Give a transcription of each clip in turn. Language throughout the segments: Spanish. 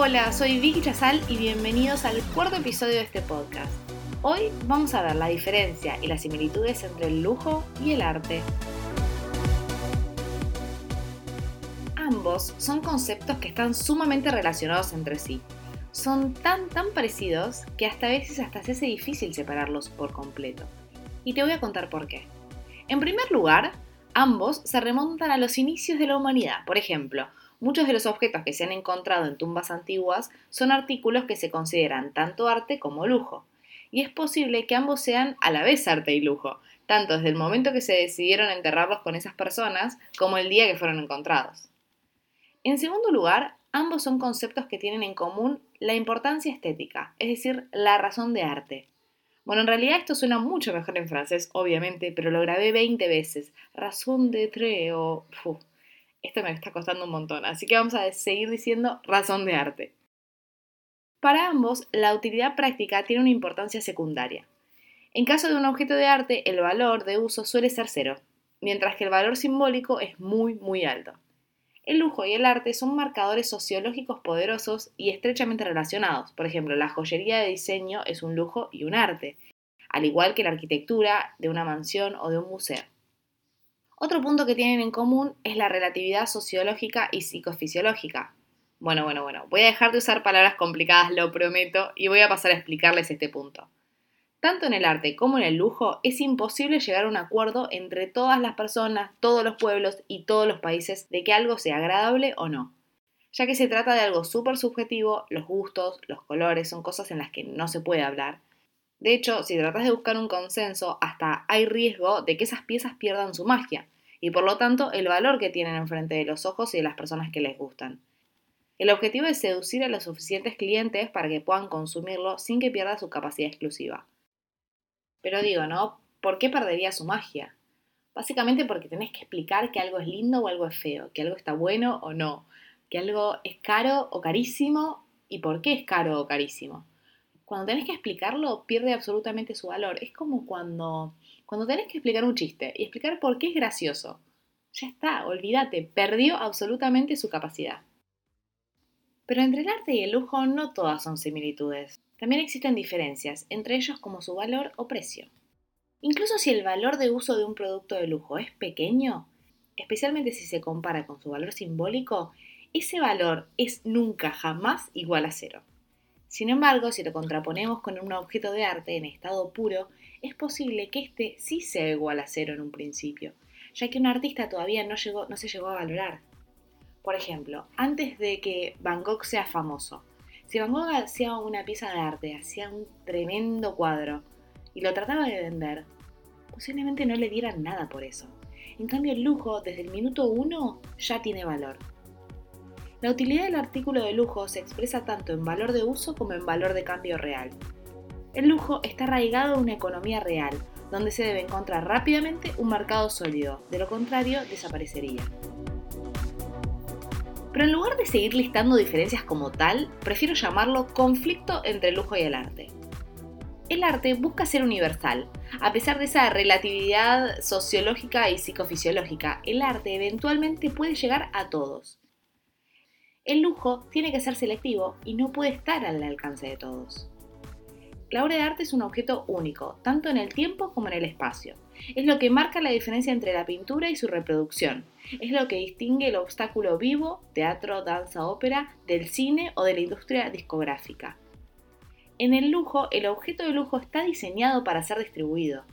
Hola, soy Vicky Chazal y bienvenidos al cuarto episodio de este podcast. Hoy vamos a ver la diferencia y las similitudes entre el lujo y el arte. Ambos son conceptos que están sumamente relacionados entre sí. Son tan tan parecidos que hasta a veces hasta se hace difícil separarlos por completo. Y te voy a contar por qué. En primer lugar, ambos se remontan a los inicios de la humanidad. Por ejemplo, Muchos de los objetos que se han encontrado en tumbas antiguas son artículos que se consideran tanto arte como lujo, y es posible que ambos sean a la vez arte y lujo, tanto desde el momento que se decidieron enterrarlos con esas personas como el día que fueron encontrados. En segundo lugar, ambos son conceptos que tienen en común la importancia estética, es decir, la razón de arte. Bueno, en realidad esto suena mucho mejor en francés, obviamente, pero lo grabé 20 veces. Razón de tre o... Esto me está costando un montón, así que vamos a seguir diciendo razón de arte. Para ambos, la utilidad práctica tiene una importancia secundaria. En caso de un objeto de arte, el valor de uso suele ser cero, mientras que el valor simbólico es muy, muy alto. El lujo y el arte son marcadores sociológicos poderosos y estrechamente relacionados. Por ejemplo, la joyería de diseño es un lujo y un arte, al igual que la arquitectura de una mansión o de un museo. Otro punto que tienen en común es la relatividad sociológica y psicofisiológica. Bueno, bueno, bueno, voy a dejar de usar palabras complicadas, lo prometo, y voy a pasar a explicarles este punto. Tanto en el arte como en el lujo es imposible llegar a un acuerdo entre todas las personas, todos los pueblos y todos los países de que algo sea agradable o no. Ya que se trata de algo súper subjetivo, los gustos, los colores son cosas en las que no se puede hablar, de hecho, si tratas de buscar un consenso, hasta hay riesgo de que esas piezas pierdan su magia, y por lo tanto el valor que tienen enfrente de los ojos y de las personas que les gustan. El objetivo es seducir a los suficientes clientes para que puedan consumirlo sin que pierda su capacidad exclusiva. Pero digo, ¿no? ¿Por qué perdería su magia? Básicamente porque tenés que explicar que algo es lindo o algo es feo, que algo está bueno o no, que algo es caro o carísimo y por qué es caro o carísimo cuando tenés que explicarlo, pierde absolutamente su valor. Es como cuando, cuando tenés que explicar un chiste y explicar por qué es gracioso. Ya está, olvídate, perdió absolutamente su capacidad. Pero entre el arte y el lujo no todas son similitudes. También existen diferencias, entre ellos como su valor o precio. Incluso si el valor de uso de un producto de lujo es pequeño, especialmente si se compara con su valor simbólico, ese valor es nunca jamás igual a cero. Sin embargo, si lo contraponemos con un objeto de arte en estado puro, es posible que éste sí sea igual a cero en un principio, ya que un artista todavía no, llegó, no se llegó a valorar. Por ejemplo, antes de que Van Gogh sea famoso, si Van Gogh hacía una pieza de arte, hacía un tremendo cuadro y lo trataba de vender, posiblemente no le dieran nada por eso. En cambio, el lujo desde el minuto uno ya tiene valor. La utilidad del artículo de lujo se expresa tanto en valor de uso como en valor de cambio real. El lujo está arraigado a una economía real, donde se debe encontrar rápidamente un mercado sólido, de lo contrario desaparecería. Pero en lugar de seguir listando diferencias como tal, prefiero llamarlo conflicto entre el lujo y el arte. El arte busca ser universal. A pesar de esa relatividad sociológica y psicofisiológica, el arte eventualmente puede llegar a todos. El lujo tiene que ser selectivo y no puede estar al alcance de todos. La obra de arte es un objeto único, tanto en el tiempo como en el espacio. Es lo que marca la diferencia entre la pintura y su reproducción. Es lo que distingue el obstáculo vivo, teatro, danza, ópera, del cine o de la industria discográfica. En el lujo, el objeto de lujo está diseñado para ser distribuido.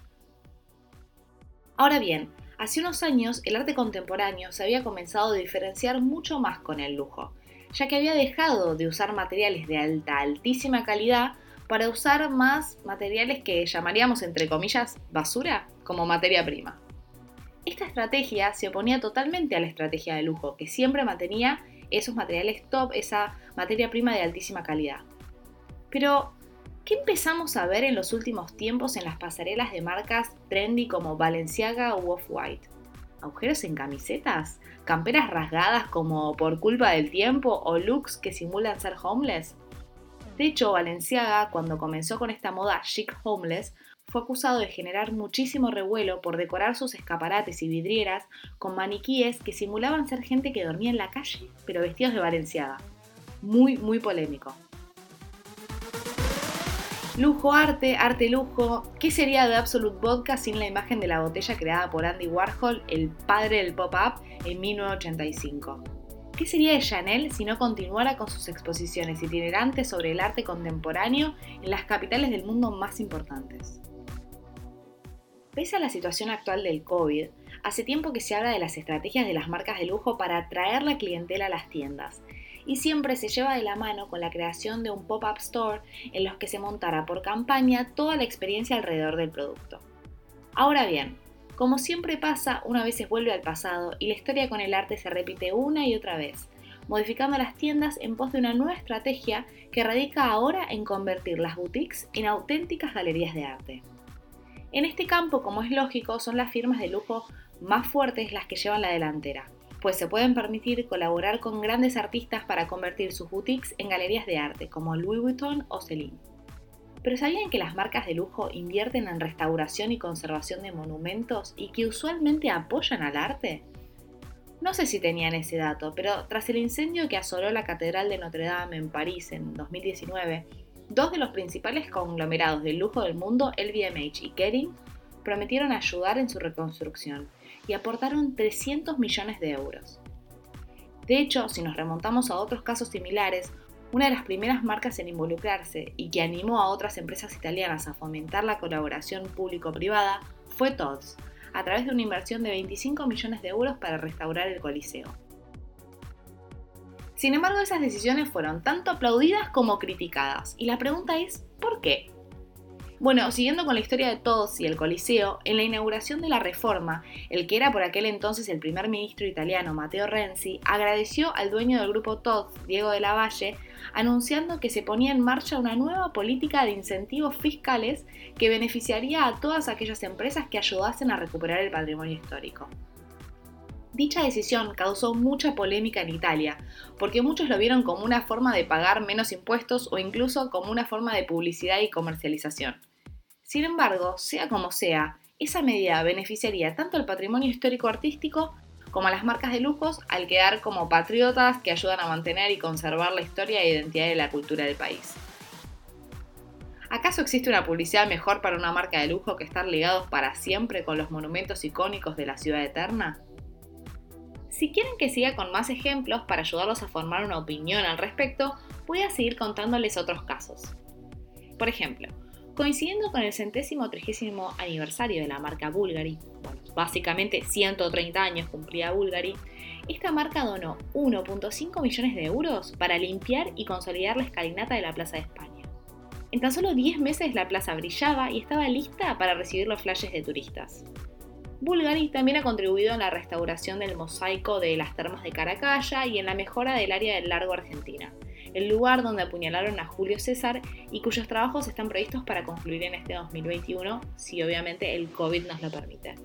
Ahora bien, hace unos años el arte contemporáneo se había comenzado a diferenciar mucho más con el lujo ya que había dejado de usar materiales de alta, altísima calidad para usar más materiales que llamaríamos entre comillas basura como materia prima. Esta estrategia se oponía totalmente a la estrategia de lujo, que siempre mantenía esos materiales top, esa materia prima de altísima calidad. Pero, ¿qué empezamos a ver en los últimos tiempos en las pasarelas de marcas trendy como Balenciaga o Off-White? ¿Agujeros en camisetas? ¿Camperas rasgadas como por culpa del tiempo o looks que simulan ser homeless? De hecho, Balenciaga, cuando comenzó con esta moda chic homeless, fue acusado de generar muchísimo revuelo por decorar sus escaparates y vidrieras con maniquíes que simulaban ser gente que dormía en la calle, pero vestidos de Valenciaga. Muy, muy polémico. Lujo arte, arte lujo. ¿Qué sería de Absolute Vodka sin la imagen de la botella creada por Andy Warhol, el padre del pop-up, en 1985? ¿Qué sería de Chanel si no continuara con sus exposiciones itinerantes sobre el arte contemporáneo en las capitales del mundo más importantes? Pese a la situación actual del COVID, hace tiempo que se habla de las estrategias de las marcas de lujo para atraer la clientela a las tiendas, y siempre se lleva de la mano con la creación de un pop-up store en los que se montara por campaña toda la experiencia alrededor del producto. Ahora bien, como siempre pasa, una vez se vuelve al pasado y la historia con el arte se repite una y otra vez, modificando las tiendas en pos de una nueva estrategia que radica ahora en convertir las boutiques en auténticas galerías de arte. En este campo, como es lógico, son las firmas de lujo más fuertes las que llevan la delantera, pues se pueden permitir colaborar con grandes artistas para convertir sus boutiques en galerías de arte, como Louis Vuitton o Celine. Pero ¿sabían que las marcas de lujo invierten en restauración y conservación de monumentos y que usualmente apoyan al arte? No sé si tenían ese dato, pero tras el incendio que asoló la Catedral de Notre Dame en París en 2019, Dos de los principales conglomerados del lujo del mundo, LVMH y Kering, prometieron ayudar en su reconstrucción y aportaron 300 millones de euros. De hecho, si nos remontamos a otros casos similares, una de las primeras marcas en involucrarse y que animó a otras empresas italianas a fomentar la colaboración público-privada fue Tod's, a través de una inversión de 25 millones de euros para restaurar el Coliseo. Sin embargo, esas decisiones fueron tanto aplaudidas como criticadas. Y la pregunta es, ¿por qué? Bueno, siguiendo con la historia de todos y el Coliseo, en la inauguración de la reforma, el que era por aquel entonces el primer ministro italiano, Matteo Renzi, agradeció al dueño del grupo Todd, Diego de la Valle, anunciando que se ponía en marcha una nueva política de incentivos fiscales que beneficiaría a todas aquellas empresas que ayudasen a recuperar el patrimonio histórico. Dicha decisión causó mucha polémica en Italia, porque muchos lo vieron como una forma de pagar menos impuestos o incluso como una forma de publicidad y comercialización. Sin embargo, sea como sea, esa medida beneficiaría tanto al patrimonio histórico artístico como a las marcas de lujos al quedar como patriotas que ayudan a mantener y conservar la historia e identidad de la cultura del país. ¿Acaso existe una publicidad mejor para una marca de lujo que estar ligados para siempre con los monumentos icónicos de la ciudad eterna? Si quieren que siga con más ejemplos para ayudarlos a formar una opinión al respecto, voy a seguir contándoles otros casos. Por ejemplo, coincidiendo con el centésimo trigésimo aniversario de la marca Bulgari, bueno, básicamente 130 años cumplía Bulgari, esta marca donó 1.5 millones de euros para limpiar y consolidar la escalinata de la Plaza de España. En tan solo 10 meses la plaza brillaba y estaba lista para recibir los flashes de turistas. Bulgari también ha contribuido en la restauración del mosaico de las termas de Caracalla y en la mejora del área del Largo Argentina, el lugar donde apuñalaron a Julio César y cuyos trabajos están previstos para concluir en este 2021, si obviamente el COVID nos lo permite.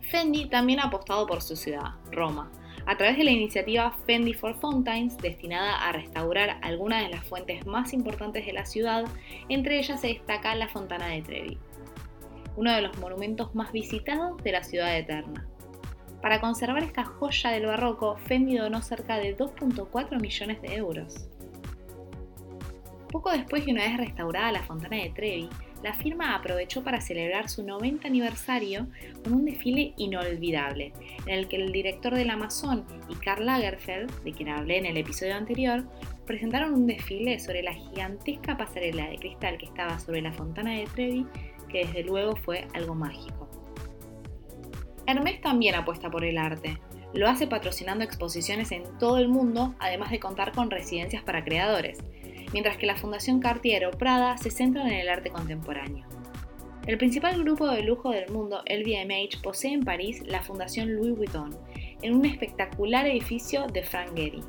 Fendi también ha apostado por su ciudad, Roma, a través de la iniciativa Fendi for Fountains, destinada a restaurar algunas de las fuentes más importantes de la ciudad, entre ellas se destaca la Fontana de Trevi uno de los monumentos más visitados de la ciudad eterna. Para conservar esta joya del barroco, Fendi donó cerca de 2.4 millones de euros. Poco después de una vez restaurada la Fontana de Trevi, la firma aprovechó para celebrar su 90 aniversario con un desfile inolvidable, en el que el director del Amazon y Karl Lagerfeld, de quien hablé en el episodio anterior, presentaron un desfile sobre la gigantesca pasarela de cristal que estaba sobre la Fontana de Trevi que desde luego fue algo mágico. Hermès también apuesta por el arte. Lo hace patrocinando exposiciones en todo el mundo, además de contar con residencias para creadores, mientras que la Fundación Cartier o Prada se centra en el arte contemporáneo. El principal grupo de lujo del mundo, LVMH, posee en París la Fundación Louis Vuitton, en un espectacular edificio de Frank Gehry.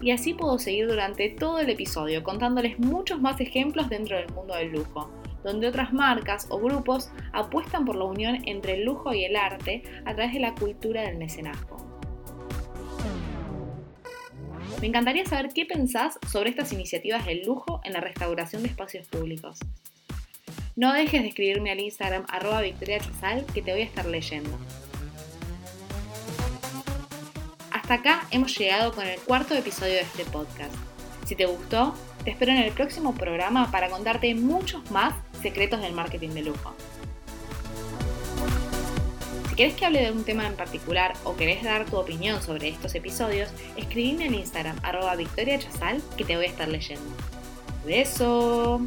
Y así puedo seguir durante todo el episodio contándoles muchos más ejemplos dentro del mundo del lujo, donde otras marcas o grupos apuestan por la unión entre el lujo y el arte a través de la cultura del mecenazgo. Me encantaría saber qué pensás sobre estas iniciativas del lujo en la restauración de espacios públicos. No dejes de escribirme al Instagram arroba Victoria Chazal que te voy a estar leyendo. Hasta acá hemos llegado con el cuarto episodio de este podcast. Si te gustó, te espero en el próximo programa para contarte muchos más secretos del marketing de lujo. Si quieres que hable de un tema en particular o querés dar tu opinión sobre estos episodios, escribime en Instagram arroba Victoria Chazal que te voy a estar leyendo. ¡Beso!